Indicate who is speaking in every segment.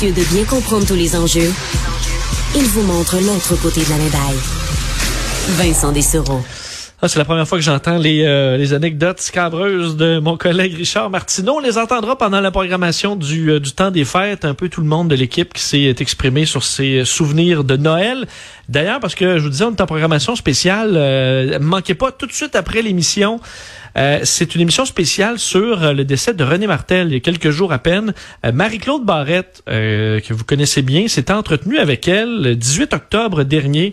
Speaker 1: De bien comprendre tous les enjeux, il vous montre l'autre côté de la médaille. Vincent Dessereau.
Speaker 2: Ah, c'est la première fois que j'entends les, euh, anecdotes scabreuses de mon collègue Richard Martineau. On les entendra pendant la programmation du, euh, du temps des fêtes. Un peu tout le monde de l'équipe qui s'est exprimé sur ses souvenirs de Noël. D'ailleurs, parce que je vous disais, on est en programmation spéciale. Euh, manquez pas tout de suite après l'émission. Euh, c'est une émission spéciale sur euh, le décès de René Martel il y a quelques jours à peine. Euh, Marie-Claude Barrette, que vous connaissez bien, s'est entretenue avec elle le 18 octobre dernier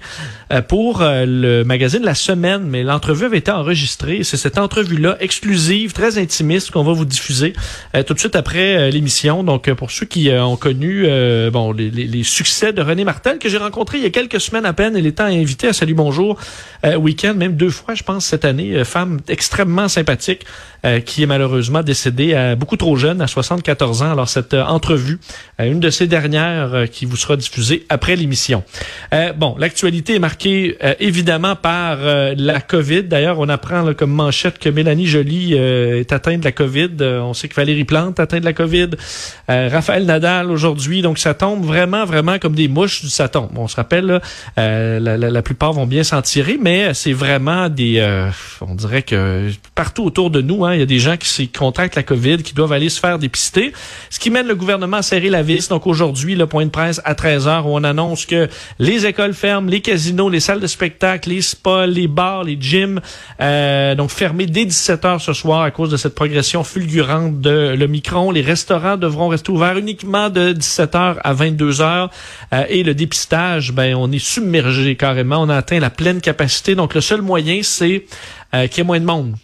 Speaker 2: pour le magazine La Semaine, mais l'entrevue avait été enregistrée. C'est cette entrevue-là exclusive, très intimiste qu'on va vous diffuser tout de suite après l'émission. Donc pour ceux qui ont connu bon les, les, succès de René Martel que j'ai rencontré il y a quelques semaines à peine, elle était invitée à Salut Bonjour week-end, même deux fois je pense cette année, femme extrêmement sympathique euh, qui est malheureusement décédé beaucoup trop jeune, à 74 ans. Alors cette euh, entrevue, euh, une de ces dernières qui vous sera diffusée après l'émission. bon, l'actualité est marquée évidemment par la COVID. D'ailleurs, on apprend comme manchette que Mélanie Joly est atteinte de la COVID. on sait que Valérie Plante est atteinte de la COVID. Raphaël Nadal aujourd'hui. Donc ça tombe vraiment, vraiment comme des mouches du Satan. on se rappelle, la, la, la, plupart vont bien s'en tirer, mais c'est vraiment des... on dirait que partout autour de nous, hein, il y a des gens qui contractent la COVID, qui doivent aller se faire dépister. Ce qui mène le gouvernement à serrer la vis. Donc aujourd'hui, le point de presse à 13 h où on annonce que les écoles ferment, les casinos, les salles de spectacle, les spas, les bars, les gyms, euh, donc fermés dès 17 h ce soir à cause de cette progression fulgurante de l'Omicron. Les restaurants devront rester ouverts uniquement de 17 h à 22 h euh, et le dépistage, ben on est submergé carrément. On a atteint la pleine capacité. Donc le seul moyen, c'est euh, qu'il y ait moins de monde.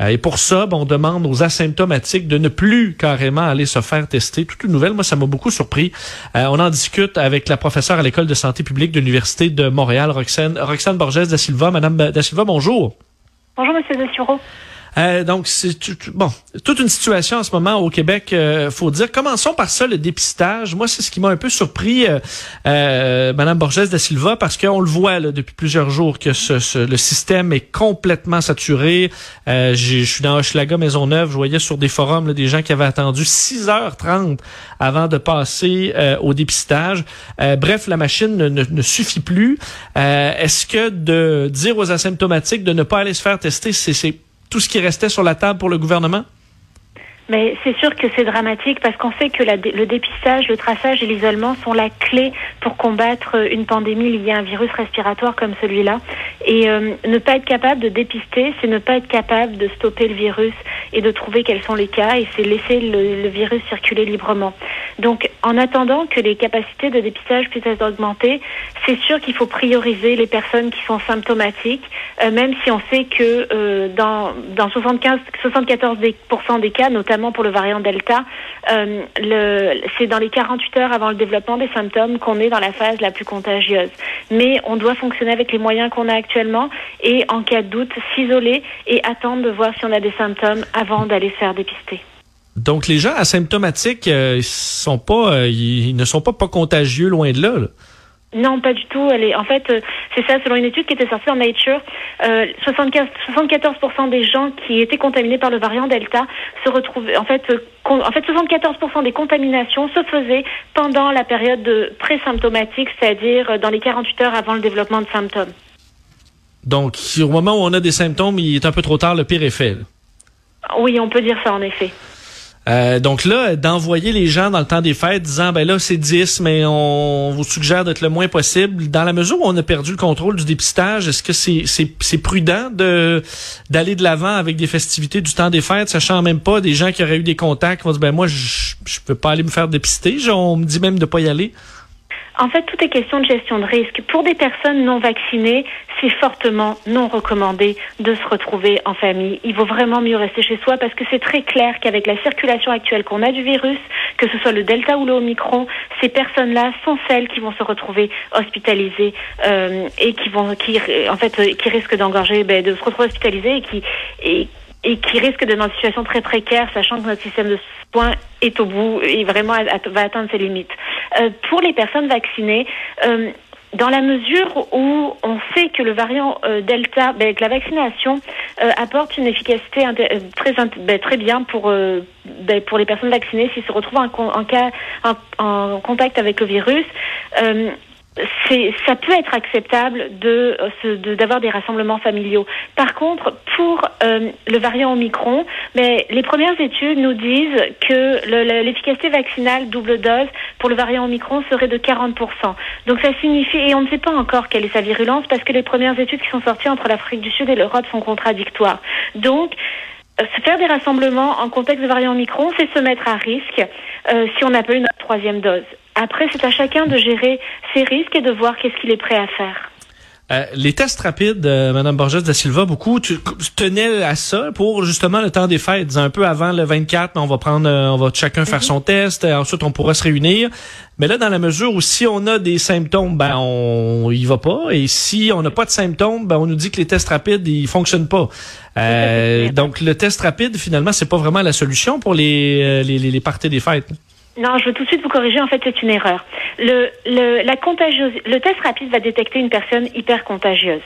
Speaker 2: Euh, et pour ça, ben, on demande aux asymptomatiques de ne plus carrément aller se faire tester. Toute une nouvelle, moi, ça m'a beaucoup surpris. Euh, on en discute avec la professeure à l'École de santé publique de l'Université de Montréal, Roxane, Borges da Silva. Madame da Silva, bonjour.
Speaker 3: Bonjour, Monsieur Dessureau.
Speaker 2: Euh, donc, c'est bon, toute une situation en ce moment au Québec, euh, faut dire. Commençons par ça, le dépistage. Moi, c'est ce qui m'a un peu surpris, euh, euh Madame Borges da Silva, parce qu'on le voit là, depuis plusieurs jours que ce, le système est complètement saturé. Euh, je suis dans Hochelaga Maisonneuve, je voyais sur des forums des gens qui avaient attendu 6h30 avant de passer au dépistage. bref, la machine ne, ne suffit plus. Est-ce que de dire aux asymptomatiques de ne pas aller se faire tester, c'est tout ce qui restait sur la table pour le gouvernement?
Speaker 3: Mais c'est sûr que c'est dramatique parce qu'on sait que le dépistage, le traçage et l'isolement sont la clé pour combattre une pandémie liée à un virus respiratoire comme celui-là. Et euh, ne pas être capable de dépister, c'est ne pas être capable de stopper le virus et de trouver quels sont les cas et c'est laisser le, virus circuler librement. Donc, en attendant que les capacités de dépistage puissent être augmentées, c'est sûr qu'il faut prioriser les personnes qui sont symptomatiques, euh, même si on sait que euh, dans, dans 75, 74% des cas, notamment pour le variant Delta, euh, c'est dans les 48 heures avant le développement des symptômes qu'on est dans la phase la plus contagieuse. Mais on doit fonctionner avec les moyens qu'on a actuellement et en cas de doute, s'isoler et attendre de voir si on a des symptômes avant d'aller se faire dépister.
Speaker 2: Donc les gens asymptomatiques, euh, ils sont pas, euh, ils ne sont pas pas contagieux loin de là.
Speaker 3: Non, pas du tout. Elle est, en fait, euh, c'est ça, selon une étude qui était sortie en Nature, euh, 75, 74% des gens qui étaient contaminés par le variant Delta se retrouvaient, en fait, euh, en fait, 74% des contaminations se faisaient pendant la période de pré-symptomatique, c'est-à-dire dans les 48 heures avant le développement de symptômes.
Speaker 2: Donc, au moment où on a des symptômes, il est un peu trop tard, le pire est fait.
Speaker 3: Oui, on peut dire ça, en effet.
Speaker 2: Euh, donc là, d'envoyer les gens dans le temps des fêtes disant ben là c'est 10, mais on vous suggère d'être le moins possible. Dans la mesure où on a perdu le contrôle du dépistage, est-ce que c'est prudent de d'aller de l'avant avec des festivités du temps des fêtes, sachant même pas des gens qui auraient eu des contacts vont dire ben moi je je peux pas aller me faire dépister, on me dit même de pas y aller?
Speaker 3: En fait, tout est question de gestion de risque. Pour des personnes non vaccinées, c'est fortement non recommandé de se retrouver en famille. Il vaut vraiment mieux rester chez soi parce que c'est très clair qu'avec la circulation actuelle qu'on a du virus, que ce soit le Delta ou le Omicron, ces personnes-là sont celles qui vont se retrouver hospitalisées euh, et qui vont, qui, en fait, euh, qui risquent d'engorger, ben, de se retrouver hospitalisées et qui, et qui risque d'être dans une situation très précaire, sachant que notre système de soins est au bout et vraiment va atteindre ses limites. Euh, pour les personnes vaccinées, euh, dans la mesure où on sait que le variant euh, Delta, ben, que la vaccination euh, apporte une efficacité très ben, très bien pour ben, pour les personnes vaccinées s'ils se retrouvent en, en cas en, contact avec le virus ça peut être acceptable de, d'avoir des rassemblements familiaux. Par contre, pour euh, le variant Omicron, mais les premières études nous disent que l'efficacité vaccinale double dose pour le variant Omicron serait de 40%. Donc ça signifie, et on ne sait pas encore quelle est sa virulence parce que les premières études qui sont sorties entre l'Afrique du Sud et l'Europe sont contradictoires. Donc, euh, se faire des rassemblements en contexte de variant Omicron, c'est se mettre à risque euh, si on n'a pas une troisième dose. Après, c'est à chacun de gérer ses risques et de voir qu'est-ce qu'il est prêt à faire.
Speaker 2: Euh, les tests rapides, euh, Madame Borges da Silva, beaucoup tu, tenais à ça pour justement le temps des fêtes, un peu avant le 24, on va prendre, euh, on va chacun faire mhm. son test, ensuite on pourra se réunir. Mais là, dans la mesure où si on a des symptômes, ben on y va pas, et si on n'a pas de symptômes, ben on nous dit que les tests rapides ils fonctionnent pas. donc le test rapide, finalement, c'est pas vraiment la solution pour les les, les, les parties des fêtes.
Speaker 3: Non, je veux tout de suite vous corriger. En fait, c'est une erreur. Le, le, la le test rapide va détecter une personne hyper contagieuse.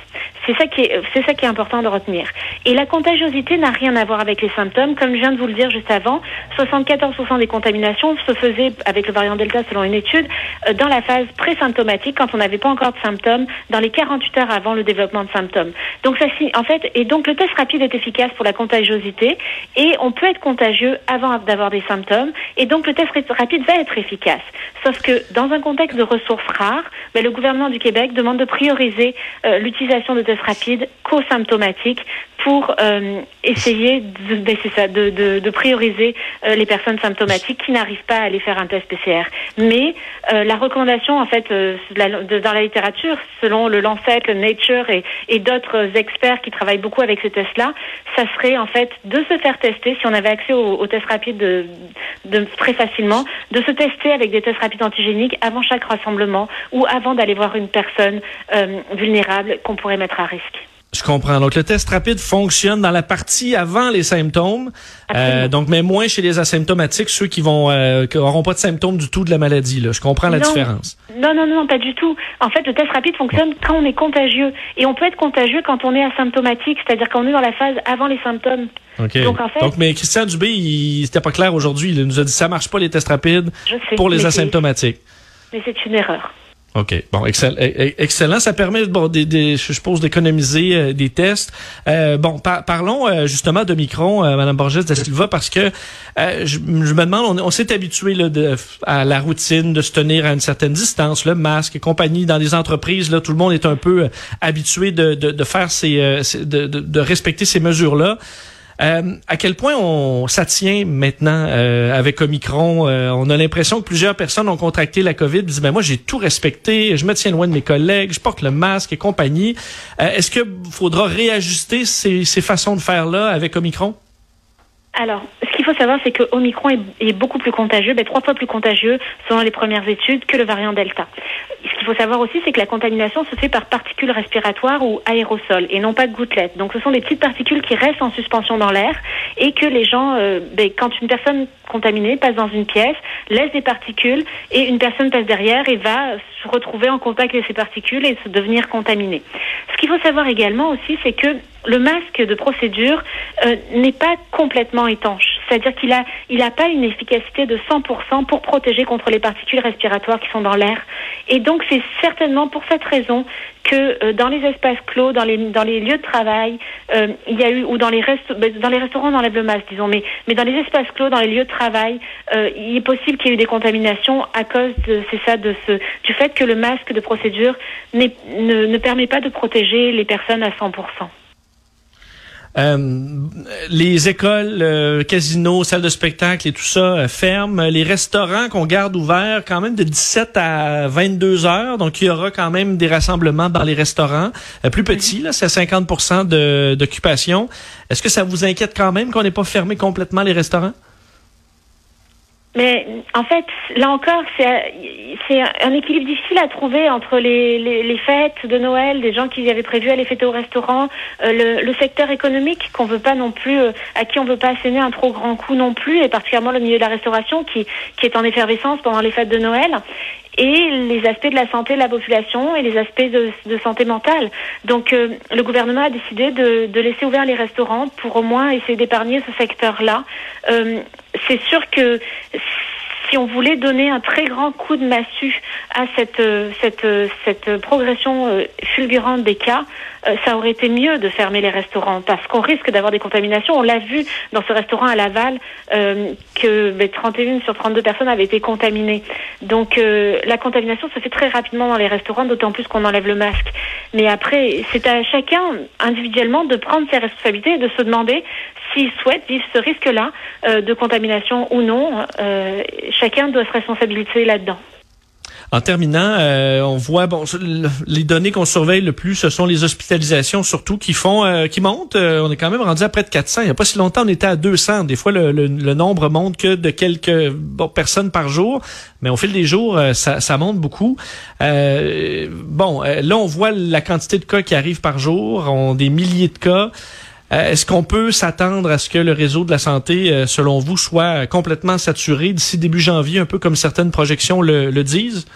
Speaker 3: C'est ça qui est, c'est ça qui est important de retenir. Et la contagiosité n'a rien à voir avec les symptômes. Comme je viens de vous le dire juste avant, 74% des contaminations se faisaient avec le variant Delta selon une étude euh, dans la phase présymptomatique quand on n'avait pas encore de symptômes, dans les 48 heures avant le développement de symptômes. Donc ça, en fait, et donc le test rapide est efficace pour la contagiosité et on peut être contagieux avant d'avoir des symptômes. Et donc le test rapide va être efficace. Sauf que dans un contexte de ressources rares, ben, le gouvernement du Québec demande de prioriser euh, l'utilisation de tests rapides co-symptomatiques pour euh, essayer de, ben, prioriser euh, les personnes symptomatiques qui n'arrivent pas à aller faire un test PCR. Mais la recommandation, en fait, dans la littérature, selon le Lancet, le Nature et, d'autres experts qui travaillent beaucoup avec ces tests-là, ça serait en fait de se faire tester si on avait accès aux, tests rapides de, de, très facilement, de se tester avec des tests rapides antigéniques avant chaque rassemblement ou avant d'aller voir une personne euh, vulnérable qu'on pourrait mettre à risque.
Speaker 2: Je comprends. Donc le test rapide fonctionne dans la partie avant les symptômes, euh, donc mais moins chez les asymptomatiques, ceux qui vont euh, auront pas de symptômes du tout de la maladie. Là. Je comprends la différence.
Speaker 3: Non, non, non, pas du tout. En fait, le test rapide fonctionne quand on est contagieux et on peut être contagieux quand on est asymptomatique, c'est-à-dire quand on est dans la phase avant les symptômes.
Speaker 2: Donc, en fait, Donc, mais Christian Dubé, il c'était pas clair aujourd'hui. Il nous a dit ça marche pas les tests rapides pour les asymptomatiques.
Speaker 3: Mais c'est une erreur.
Speaker 2: OK. Bon, excellent. E, e, excellent. Ça permet, bon, des, des, je suppose, d'économiser euh, des tests. Euh, bon, parlons euh, justement de Micron, Madame Borges de Silva, parce que je, me demande, on, s'est habitué là, de, à la routine de se tenir à une certaine distance, le masque et compagnie. Dans les entreprises, là, tout le monde est un peu habitué de, de, de faire ces, de, de, de respecter ces mesures-là. Euh, à quel point on ça tient maintenant euh, avec Omicron euh, On a l'impression que plusieurs personnes ont contracté la COVID. Disent ben moi j'ai tout respecté, je me tiens loin de mes collègues, je porte le masque et compagnie. Est-ce que faudra réajuster ces, ces façons de faire là avec Omicron?
Speaker 3: Alors, ce qu'il faut savoir, c'est que Omicron est, est, beaucoup plus contagieux, ben, trois fois plus contagieux selon les premières études que le variant Delta. Qu'il faut savoir aussi, c'est que la contamination se fait par particules respiratoires ou aérosols et non pas gouttelettes. Donc, ce sont des petites particules qui restent en suspension dans l'air et que les gens, euh, ben, quand une personne contaminée passe dans une pièce, laisse des particules et une personne passe derrière et va se retrouver en contact avec ces particules et se devenir contaminée. Ce qu'il faut savoir également aussi, c'est que le masque de procédure euh, n'est pas complètement étanche. C'est-à-dire qu'il a, il a pas une efficacité de 100% pour protéger contre les particules respiratoires qui sont dans l'air. Et donc, c'est certainement pour cette raison que euh, dans les espaces clos, dans les, dans les lieux de travail, euh, il y a eu, ou dans les, rest ben, dans les restaurants, enlève le masque, disons, mais, mais dans les espaces clos, dans les lieux de travail, il est possible qu'il y ait eu des contaminations à cause c'est ça, de ce, du fait que le masque de procédure ne, ne permet pas de protéger les personnes à 100%.
Speaker 2: Euh, les écoles, euh, casinos, salles de spectacle et tout ça euh, ferment. Les restaurants qu'on garde ouverts quand même de 17 à 22 heures. Donc, il y aura quand même des rassemblements dans les restaurants. plus petits, là, c'est 50 d'occupation. Est-ce que ça vous inquiète quand même qu'on n'ait pas fermé complètement les restaurants?
Speaker 3: Mais en fait, là encore, c'est un équilibre difficile à trouver entre les, les, les, fêtes de Noël, des gens qui avaient prévu aller fêter au restaurant, euh, le, le, secteur économique qu'on veut pas non plus, euh, à qui on veut pas asséner un trop grand coup non plus, et particulièrement le milieu de la restauration qui qui est en effervescence pendant les fêtes de Noël. et les aspects de la santé de la population et les aspects de, santé mentale. Donc le gouvernement a décidé de, de, laisser ouvert les restaurants pour au moins essayer d'épargner ce secteur-là. C'est sûr que si on voulait donner un très grand coup de massue à cette, euh, cette, euh, cette progression euh, fulgurante des cas, ça aurait été mieux de fermer les restaurants parce qu'on risque d'avoir des contaminations. On l'a vu dans ce restaurant à Laval que 31 ben, sur 32 personnes avaient été contaminées. Donc la contamination se fait très rapidement dans les restaurants, d'autant plus qu'on enlève le masque. Mais après, c'est à chacun individuellement de prendre ses responsabilités et de se demander s'il souhaite vivre ce risque-là de contamination ou non chacun doit se responsabiliser là-dedans.
Speaker 2: En terminant, euh, on voit bon les données qu'on surveille le plus, ce sont les hospitalisations surtout qui font euh, qui montent. Euh, on est quand même rendu à près de 400. Il n'y a pas si longtemps, on était à 200. Des fois, le, nombre monte que de quelques personnes par jour, mais au fil des jours, ça, ça monte beaucoup. bon, là, on voit la quantité de cas qui arrivent par jour. On des milliers de cas. Euh, est-ce qu'on peut s'attendre à ce que le réseau de la santé, euh, selon vous, soit complètement saturé d'ici début janvier, un peu comme certaines projections le, le disent?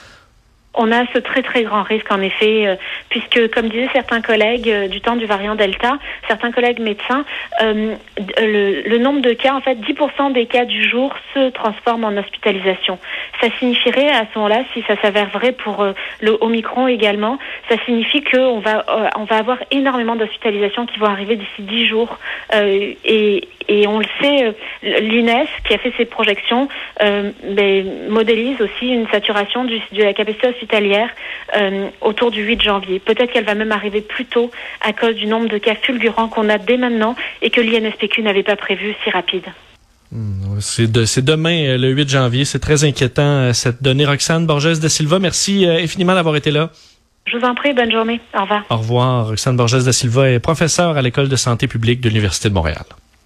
Speaker 3: On a ce très très grand risque en effet, euh, puisque comme disaient certains collègues euh, du temps du variant Delta, certains collègues médecins, euh, le, nombre de cas, en fait, 10% des cas du jour se transforment en hospitalisation. Ça signifierait à ce moment-là, si ça s'avère vrai pour le Omicron également, ça signifie qu'on va on va avoir énormément d'hospitalisations qui vont arriver d'ici 10 jours et, on le sait, l'UNES qui a fait ses projections ben, modélise aussi une saturation du, de la capacité euh, autour du 8 janvier. Peut-être qu'elle va même arriver plus tôt à cause du nombre de cas fulgurants qu'on a dès maintenant et que l'INSPQ n'avait pas prévu si rapide.
Speaker 2: Hmm, c'est de, demain, le 8 janvier. C'est très inquiétant, cette donnée. Roxane Borges de Silva, merci infiniment d'avoir été là.
Speaker 3: Je vous en prie, bonne journée. Au revoir.
Speaker 2: Au revoir. Roxane Borges de Silva est professeure à l'École de santé publique de l'Université de Montréal.